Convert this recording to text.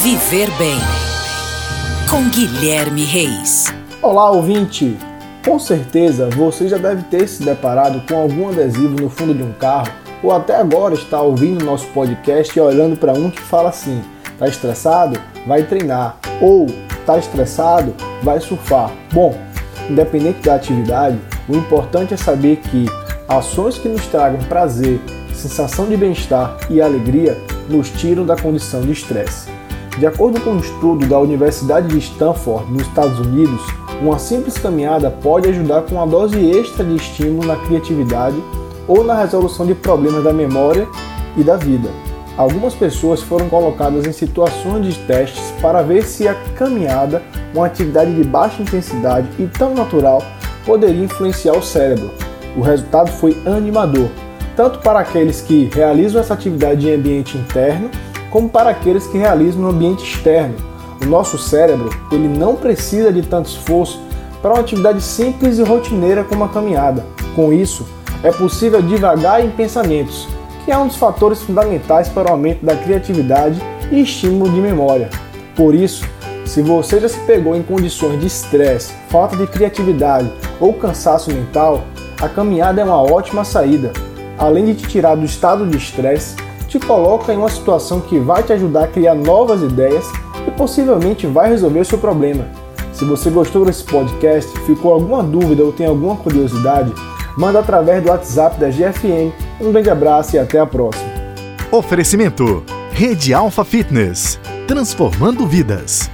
Viver Bem com Guilherme Reis. Olá, ouvinte! Com certeza você já deve ter se deparado com algum adesivo no fundo de um carro ou até agora está ouvindo nosso podcast e olhando para um que fala assim: tá estressado? Vai treinar. Ou tá estressado? Vai surfar. Bom, independente da atividade, o importante é saber que ações que nos tragam prazer, sensação de bem-estar e alegria nos tiram da condição de estresse. De acordo com um estudo da Universidade de Stanford, nos Estados Unidos, uma simples caminhada pode ajudar com uma dose extra de estímulo na criatividade ou na resolução de problemas da memória e da vida. Algumas pessoas foram colocadas em situações de testes para ver se a caminhada, uma atividade de baixa intensidade e tão natural, poderia influenciar o cérebro. O resultado foi animador, tanto para aqueles que realizam essa atividade em ambiente interno como para aqueles que realizam no ambiente externo. O nosso cérebro ele não precisa de tanto esforço para uma atividade simples e rotineira como a caminhada. Com isso, é possível divagar em pensamentos, que é um dos fatores fundamentais para o aumento da criatividade e estímulo de memória. Por isso, se você já se pegou em condições de estresse, falta de criatividade ou cansaço mental, a caminhada é uma ótima saída. Além de te tirar do estado de estresse, te coloca em uma situação que vai te ajudar a criar novas ideias e possivelmente vai resolver o seu problema. Se você gostou desse podcast, ficou alguma dúvida ou tem alguma curiosidade, manda através do WhatsApp da GFM. Um grande abraço e até a próxima. Oferecimento: Rede Alfa Fitness transformando vidas.